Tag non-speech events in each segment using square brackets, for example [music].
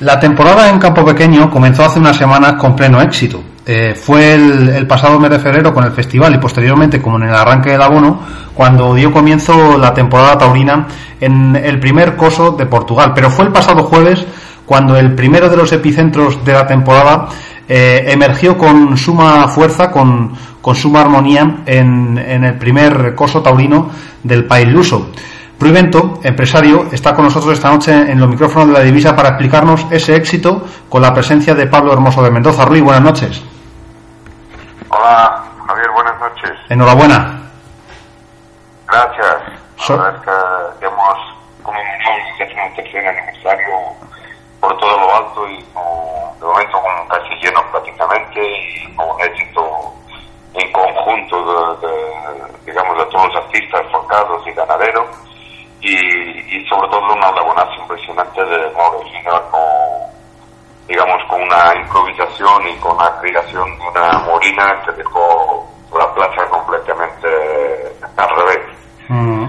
La temporada en campo pequeño comenzó hace unas semanas con pleno éxito. Eh, fue el, pasado mes de febrero con el festival y posteriormente como en el arranque del abono cuando dio comienzo la temporada taurina en el primer coso de Portugal. Pero fue el pasado jueves cuando el primero de los epicentros de la temporada eh, emergió con suma fuerza, con, suma armonía en, en, el primer coso taurino del país luso. Pruivento, empresario, está con nosotros esta noche en los micrófonos de la divisa para explicarnos ese éxito con la presencia de Pablo Hermoso de Mendoza. Ruiz, buenas noches. Hola, Javier, buenas noches. Enhorabuena. Gracias. La verdad es que hemos conmemorado un tercer aniversario por todo lo alto y de momento con casi lleno prácticamente y con un éxito en conjunto de, digamos, de todos los artistas, forcados y ganaderos sobre todo una lagunazo impresionante de Mauro con, digamos, con una improvisación y con la creación de una morina que dejó la plaza completamente al revés. Mm.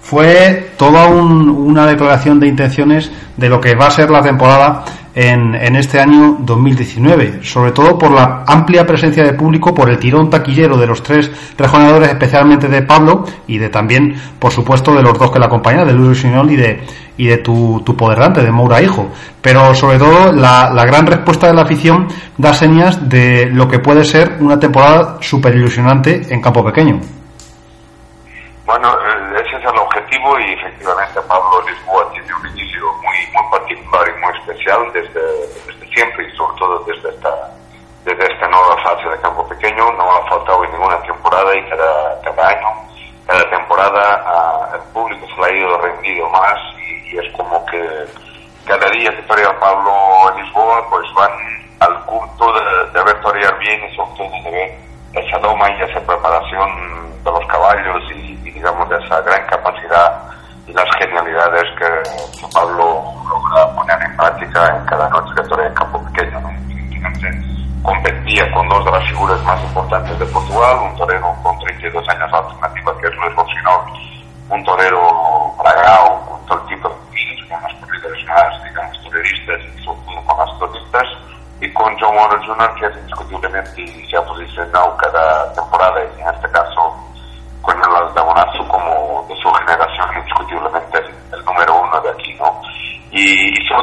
Fue toda una declaración de intenciones de lo que va a ser la temporada en, en, este año 2019, sobre todo por la amplia presencia de público, por el tirón taquillero de los tres rejoneadores, especialmente de Pablo y de también, por supuesto, de los dos que la acompañan, de Luis Sinol y de, y de tu, tu poderante, de Moura Hijo. Pero sobre todo la, la, gran respuesta de la afición da señas de lo que puede ser una temporada súper ilusionante en campo pequeño. Bueno, eh, ese es el objetivo y efectivamente Pablo Lisboa tiene un inicio muy, muy particular y muy especial desde, desde siempre y sobre todo desde esta, desde esta nueva fase de campo pequeño. No ha faltado en ninguna temporada y cada, cada año, cada temporada ah, el público se le ha ido rendido más y, es como que cada día que torea Pablo Lisboa pues van al culto de, de ver torear bien y sobre todo de ver esa doma y esa preparación y, digamos de esa gran capacidad y las genialidades que, Pablo logra poner en práctica en cada noche que torea en campo pequeño. ¿no? competía con dos de las figuras más importantes de Portugal, un torero con 32 años alternativa que es Luis Rocinol, un torero bragao, con todo tipo de con las corridas más, digamos, toreristas sobre todo con las toristas, y con John Warren Jr., que es indiscutiblemente se ha posicionado cada temporada,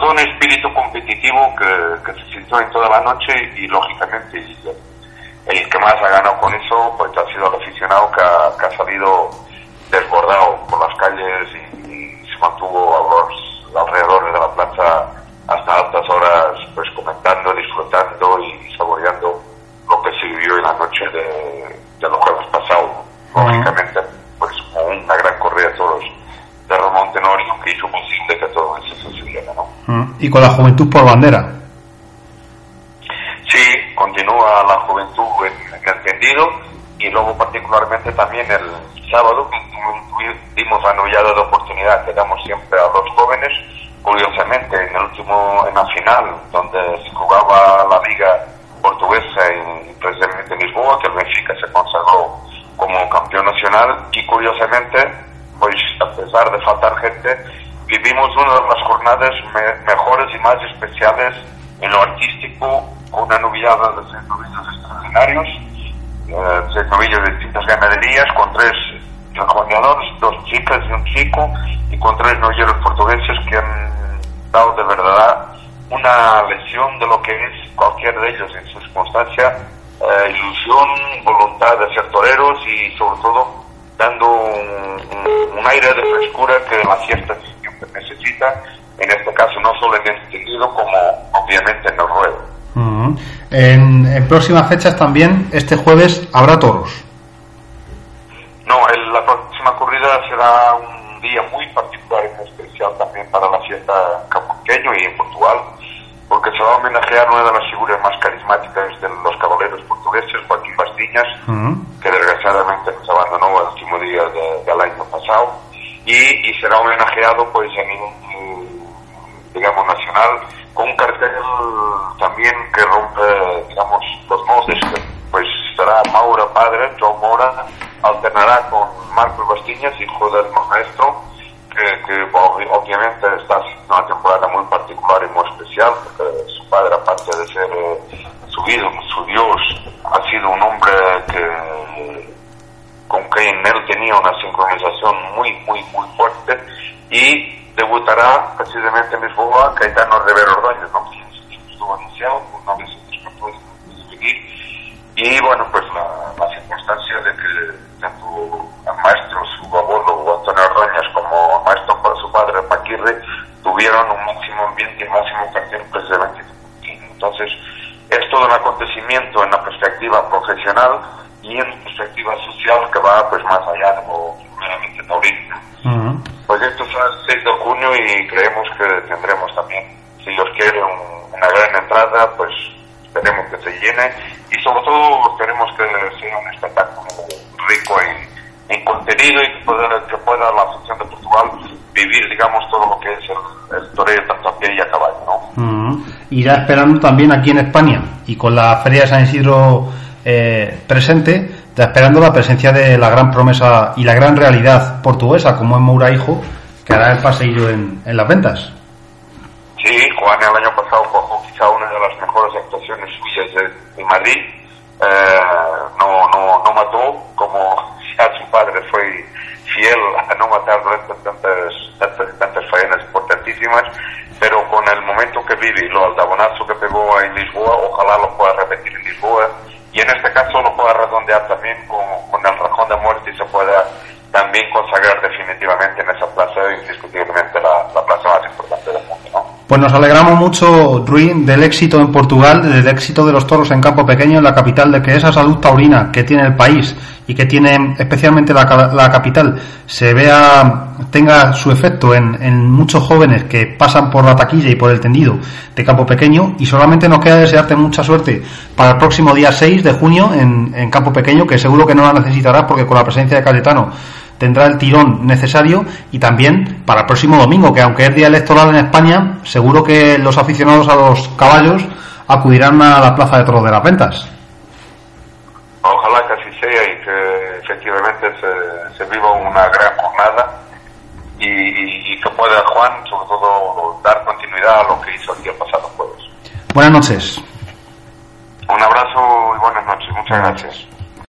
Un espíritu competitivo que, se sintió en toda la noche y, lógicamente, el que más ha ganado con eso pues ha sido el aficionado que ha, salido desbordado por las calles y, se mantuvo a los alrededores de la plaza hasta altas horas pues comentando, disfrutando y saboreando lo que se vivió en la noche de, de los jueves pasados lógicamente, pues como una gran correa de todos de Ramón Tenorio que hizo posible que todo eso sucediera, ¿no? Mm. Y con la juventud por bandera. Sí, continúa la juventud en, entendido y luego particularmente también el sábado dimos la novillada de oportunidad que damos siempre a los jóvenes curiosamente en el último en la final donde jugaba la liga portuguesa en, precisamente en Lisboa que el Benfica se consagró como campeón nacional y curiosamente, pues a pesar de faltar gente, vivimos una de las jornadas mejores y más especiales en lo artístico con una novillada de seis novillos extraordinarios, eh, seis novillos de distintas ganaderías, con tres rejoneadores, dos chicas y un chico, y con tres novilleros portugueses que han dado de verdad una lesión de lo que es cualquier de ellos en su circunstancia eh, ilusión, voluntad de ser toreros y sobre todo dando un, aire de frescura que la fiesta necesita, en este caso no solo en el sentido como obviamente en el ruedo. en, próximas fechas también, este jueves, habrá toros. No, la próxima corrida será un día muy particular y especial también para la fiesta capuqueño y en Portugal porque se va a homenajear una de las figuras más carismáticas de los caballeros portugueses, Joaquín Bastiñas, que desgraciadamente nos abandonó el último día del año pasado, y, será homenajeado pues a nivel, digamos, nacional, con un cartel también que rompe, digamos, los moldes, pues será Maura Padre, João Mora, alternará con Marcos Bastiñas, hijo del maestro, que, que obviamente está haciendo una temporada muy particular y muy especial, aparte de ser eh, su ídolo, su Dios, ha sido un hombre que él tenía una sincronización muy, muy, muy fuerte y debutará precisamente en Lisboa Caetano Rivero Ordóñez, ¿no? estuvo anunciado, una vez y bueno, pues la, la circunstancia de que tanto el maestro, su abuelo Antonio Ordóñez, como el maestro para su padre Paquirre, tuvieron un máximo ambiente y máximo cartel precisamente. Entonces, es todo un acontecimiento en la perspectiva profesional y en perspectiva social que va pues más allá de lo meramente taurino. Pues esto es el 6 de junio y creemos que tendremos también, si Dios quiere, una gran entrada, pues esperemos que se llene y sobre todo esperemos que sea un espectáculo rico en, en contenido y que pueda, que pueda la Asociación de Portugal vivir, digamos, todo lo que es el, el toreo tanto a pie y a caballo, ¿no? Irá esperando también aquí en España y con la Feria de San Isidro eh, presente, esperando la presencia de la gran promesa y la gran realidad portuguesa, como es Moura Hijo, que hará el paseillo en, en las ventas. Sí, Juan el año pasado cogió quizá una de las mejores actuaciones suyas de, Madrid. Eh, no, no, no mató, como [laughs] ya su padre fue fiel a no matar durante tantas, tantas, tantas faenas importantísimas, pero con el momento que vive y lo altabonazo que pegó en Lisboa, ojalá lo pueda repetir en Lisboa y en este caso lo pueda redondear también con, con el rajón de muerte y se pueda también consagrar definitivamente en esa plaza, indiscutiblemente la, la plaza más importante del mundo. ¿no? Pues nos alegramos mucho, Ruin, del éxito en Portugal, del éxito de los toros en campo pequeño en la capital, de que esa salud taurina que tiene el país y que tiene especialmente la, capital se vea, tenga su efecto en, en, muchos jóvenes que pasan por la taquilla y por el tendido de campo pequeño y solamente nos queda desearte mucha suerte para el próximo día 6 de junio en, en campo pequeño, que seguro que no la necesitarás porque con la presencia de Cayetano tendrá el tirón necesario y también para el próximo domingo, que aunque es día electoral en España, seguro que los aficionados a los caballos acudirán a la Plaza de Toros de las Ventas. Ojalá que así sea y que efectivamente se, se viva una gran jornada y, y, y, que pueda Juan, sobre todo, dar continuidad a lo que hizo aquí el pasado jueves. Buenas noches.